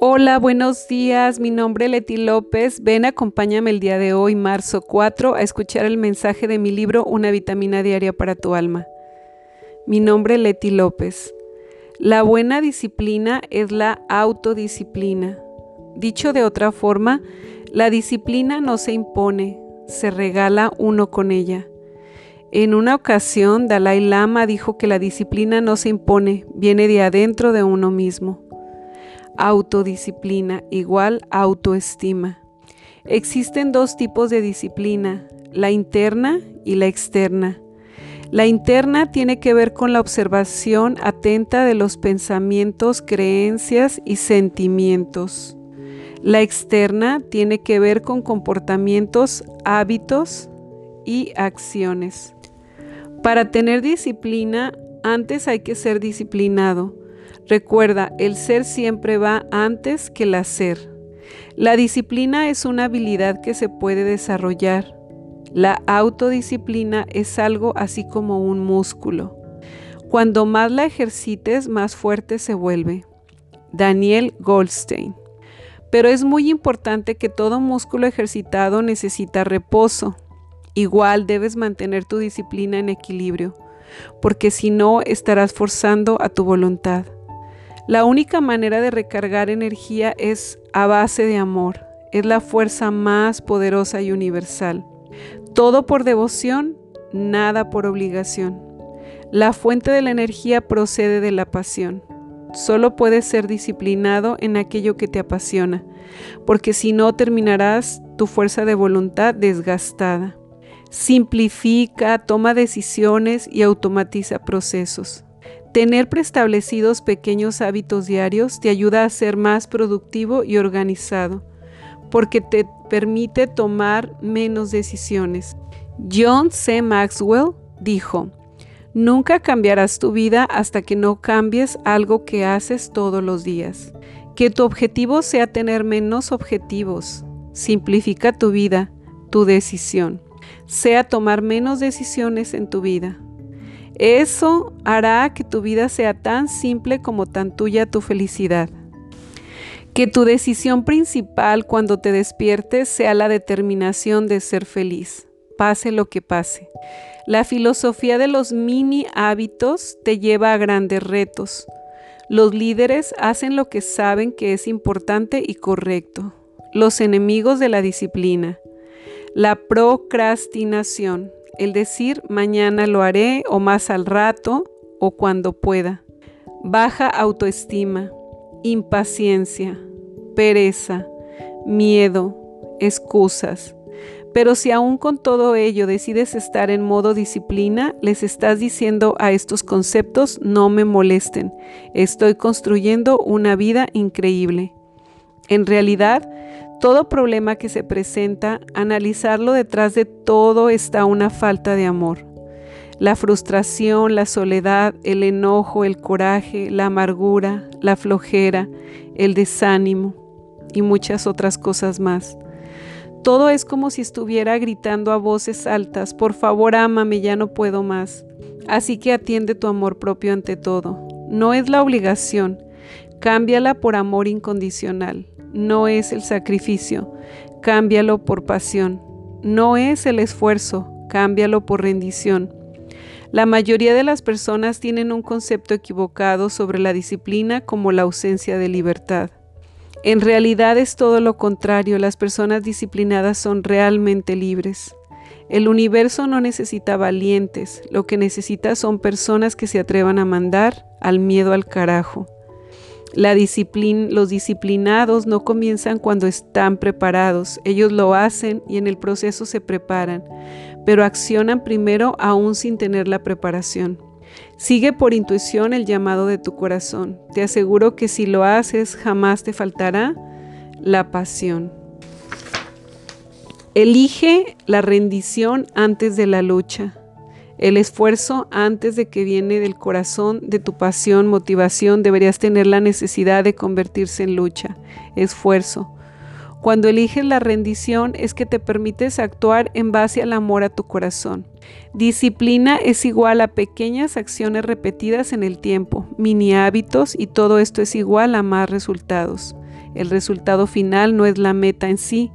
Hola, buenos días. Mi nombre es Leti López. Ven, acompáñame el día de hoy, marzo 4, a escuchar el mensaje de mi libro Una vitamina diaria para tu alma. Mi nombre es Leti López. La buena disciplina es la autodisciplina. Dicho de otra forma, la disciplina no se impone, se regala uno con ella. En una ocasión, Dalai Lama dijo que la disciplina no se impone, viene de adentro de uno mismo autodisciplina igual autoestima. Existen dos tipos de disciplina, la interna y la externa. La interna tiene que ver con la observación atenta de los pensamientos, creencias y sentimientos. La externa tiene que ver con comportamientos, hábitos y acciones. Para tener disciplina, antes hay que ser disciplinado. Recuerda, el ser siempre va antes que el hacer. La disciplina es una habilidad que se puede desarrollar. La autodisciplina es algo así como un músculo. Cuando más la ejercites, más fuerte se vuelve. Daniel Goldstein. Pero es muy importante que todo músculo ejercitado necesita reposo. Igual debes mantener tu disciplina en equilibrio, porque si no estarás forzando a tu voluntad. La única manera de recargar energía es a base de amor. Es la fuerza más poderosa y universal. Todo por devoción, nada por obligación. La fuente de la energía procede de la pasión. Solo puedes ser disciplinado en aquello que te apasiona, porque si no terminarás tu fuerza de voluntad desgastada. Simplifica, toma decisiones y automatiza procesos. Tener preestablecidos pequeños hábitos diarios te ayuda a ser más productivo y organizado, porque te permite tomar menos decisiones. John C. Maxwell dijo, Nunca cambiarás tu vida hasta que no cambies algo que haces todos los días. Que tu objetivo sea tener menos objetivos. Simplifica tu vida, tu decisión. Sea tomar menos decisiones en tu vida. Eso hará que tu vida sea tan simple como tan tuya tu felicidad. Que tu decisión principal cuando te despiertes sea la determinación de ser feliz, pase lo que pase. La filosofía de los mini hábitos te lleva a grandes retos. Los líderes hacen lo que saben que es importante y correcto. Los enemigos de la disciplina. La procrastinación el decir mañana lo haré o más al rato o cuando pueda. Baja autoestima, impaciencia, pereza, miedo, excusas. Pero si aún con todo ello decides estar en modo disciplina, les estás diciendo a estos conceptos no me molesten, estoy construyendo una vida increíble. En realidad, todo problema que se presenta, analizarlo detrás de todo está una falta de amor. La frustración, la soledad, el enojo, el coraje, la amargura, la flojera, el desánimo y muchas otras cosas más. Todo es como si estuviera gritando a voces altas, por favor ámame, ya no puedo más. Así que atiende tu amor propio ante todo. No es la obligación, cámbiala por amor incondicional no es el sacrificio, cámbialo por pasión. No es el esfuerzo, cámbialo por rendición. La mayoría de las personas tienen un concepto equivocado sobre la disciplina como la ausencia de libertad. En realidad es todo lo contrario, las personas disciplinadas son realmente libres. El universo no necesita valientes, lo que necesita son personas que se atrevan a mandar al miedo al carajo. La disciplina, los disciplinados no comienzan cuando están preparados, ellos lo hacen y en el proceso se preparan, pero accionan primero aún sin tener la preparación. Sigue por intuición el llamado de tu corazón. Te aseguro que si lo haces jamás te faltará la pasión. Elige la rendición antes de la lucha. El esfuerzo antes de que viene del corazón, de tu pasión, motivación, deberías tener la necesidad de convertirse en lucha, esfuerzo. Cuando eliges la rendición es que te permites actuar en base al amor a tu corazón. Disciplina es igual a pequeñas acciones repetidas en el tiempo, mini hábitos y todo esto es igual a más resultados. El resultado final no es la meta en sí,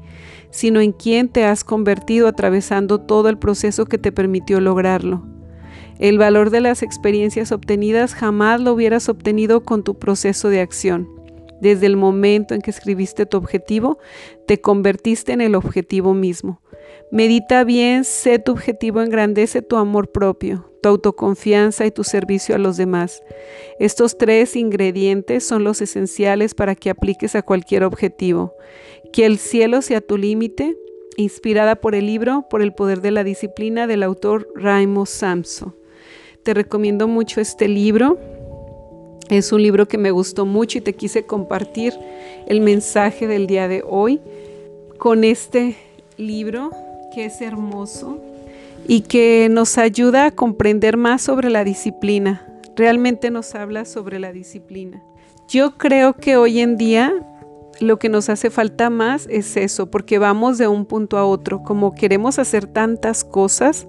sino en quién te has convertido atravesando todo el proceso que te permitió lograrlo. El valor de las experiencias obtenidas jamás lo hubieras obtenido con tu proceso de acción. Desde el momento en que escribiste tu objetivo, te convertiste en el objetivo mismo. Medita bien, sé tu objetivo, engrandece tu amor propio, tu autoconfianza y tu servicio a los demás. Estos tres ingredientes son los esenciales para que apliques a cualquier objetivo. Que el cielo sea tu límite, inspirada por el libro Por el poder de la disciplina del autor Raimo Samso. Te recomiendo mucho este libro. Es un libro que me gustó mucho y te quise compartir el mensaje del día de hoy con este libro que es hermoso y que nos ayuda a comprender más sobre la disciplina. Realmente nos habla sobre la disciplina. Yo creo que hoy en día lo que nos hace falta más es eso, porque vamos de un punto a otro. Como queremos hacer tantas cosas,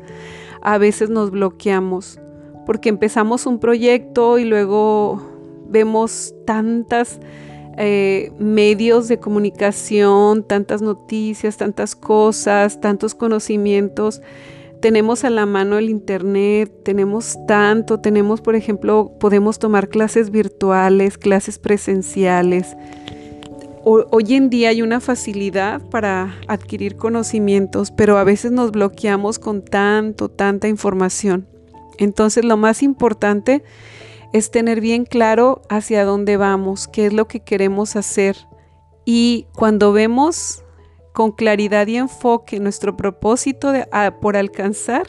a veces nos bloqueamos, porque empezamos un proyecto y luego vemos tantas eh, medios de comunicación, tantas noticias, tantas cosas, tantos conocimientos. Tenemos a la mano el Internet, tenemos tanto, tenemos, por ejemplo, podemos tomar clases virtuales, clases presenciales. Hoy en día hay una facilidad para adquirir conocimientos, pero a veces nos bloqueamos con tanto, tanta información. Entonces lo más importante es tener bien claro hacia dónde vamos, qué es lo que queremos hacer. Y cuando vemos con claridad y enfoque nuestro propósito por alcanzar,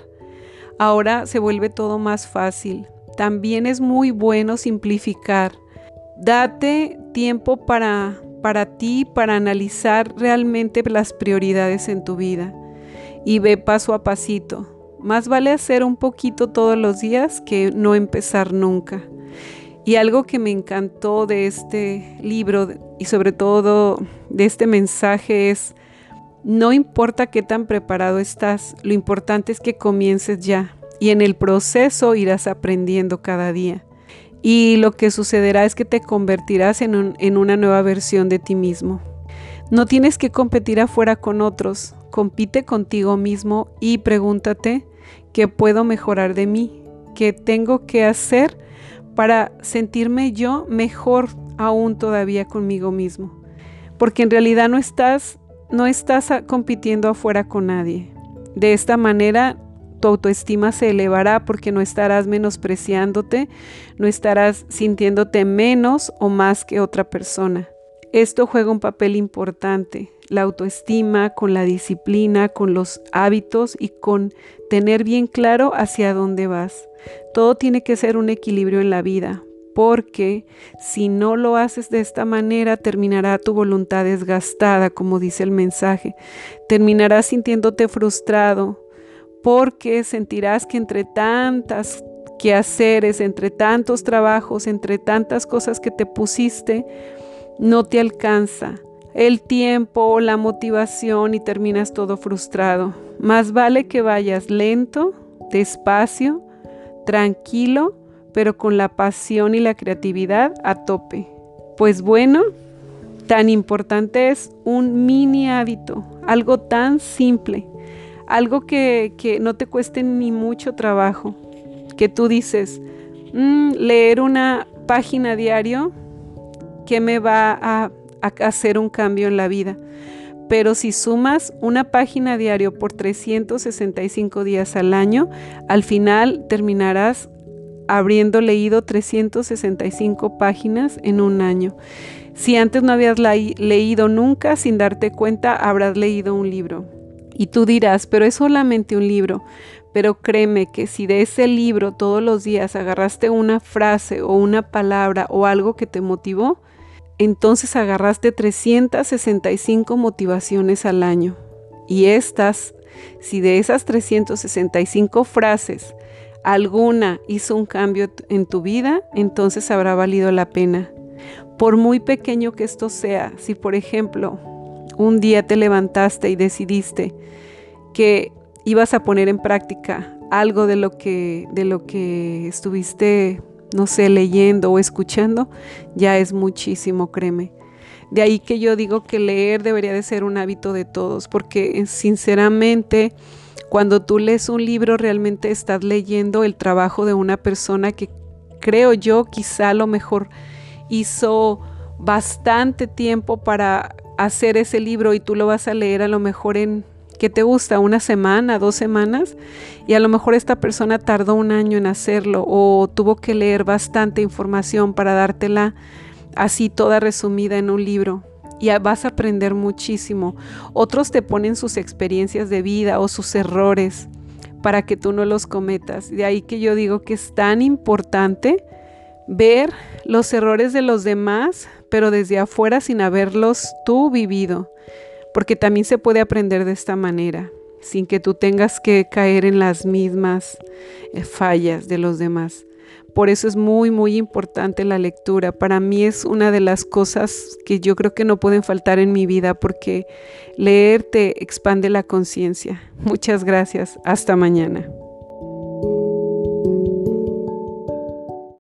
ahora se vuelve todo más fácil. También es muy bueno simplificar. Date tiempo para, para ti, para analizar realmente las prioridades en tu vida y ve paso a pasito. Más vale hacer un poquito todos los días que no empezar nunca. Y algo que me encantó de este libro y sobre todo de este mensaje es, no importa qué tan preparado estás, lo importante es que comiences ya y en el proceso irás aprendiendo cada día. Y lo que sucederá es que te convertirás en, en una nueva versión de ti mismo. No tienes que competir afuera con otros, compite contigo mismo y pregúntate qué puedo mejorar de mí, qué tengo que hacer para sentirme yo mejor aún todavía conmigo mismo. Porque en realidad no estás, no estás compitiendo afuera con nadie. De esta manera tu autoestima se elevará porque no estarás menospreciándote, no estarás sintiéndote menos o más que otra persona. Esto juega un papel importante, la autoestima, con la disciplina, con los hábitos y con tener bien claro hacia dónde vas. Todo tiene que ser un equilibrio en la vida, porque si no lo haces de esta manera, terminará tu voluntad desgastada, como dice el mensaje. Terminarás sintiéndote frustrado, porque sentirás que entre tantas quehaceres, entre tantos trabajos, entre tantas cosas que te pusiste, no te alcanza el tiempo, la motivación y terminas todo frustrado. Más vale que vayas lento, despacio, tranquilo, pero con la pasión y la creatividad a tope. Pues bueno, tan importante es un mini hábito, algo tan simple, algo que, no te cueste ni mucho trabajo, que tú dices, mm, leer una página diario que me va a, hacer un cambio en la vida. Pero si sumas una página diario por 365 días al año, al final terminarás habiendo leído 365 páginas en un año. Si antes no habías leído nunca, sin darte cuenta, habrás leído un libro. Y tú dirás, pero es solamente un libro. Pero créeme que si de ese libro todos los días agarraste una frase o una palabra o algo que te motivó, entonces agarraste 365 motivaciones al año. Y estas, si de esas 365 frases alguna hizo un cambio en tu vida, entonces habrá valido la pena. Por muy pequeño que esto sea, si por ejemplo un día te levantaste y decidiste que ibas a poner en práctica algo de lo que, de lo que estuviste no sé, leyendo o escuchando, ya es muchísimo, créeme. De ahí que yo digo que leer debería de ser un hábito de todos, porque sinceramente cuando tú lees un libro realmente estás leyendo el trabajo de una persona que creo yo quizá a lo mejor hizo bastante tiempo para hacer ese libro y tú lo vas a leer a lo mejor en, ¿qué te gusta? ¿Una semana, dos semanas? Y a lo mejor esta persona tardó un año en hacerlo o tuvo que leer bastante información para dártela así toda resumida en un libro. Y vas a aprender muchísimo. Otros te ponen sus experiencias de vida o sus errores para que tú no los cometas. De ahí que yo digo que es tan importante ver los errores de los demás, pero desde afuera sin haberlos tú vivido, porque también se puede aprender de esta manera, sin que tú tengas que caer en las mismas eh, fallas de los demás. Por eso es muy, muy importante la lectura. Para mí es una de las cosas que yo creo que no pueden faltar en mi vida porque leer te expande la conciencia. Muchas gracias. Hasta mañana.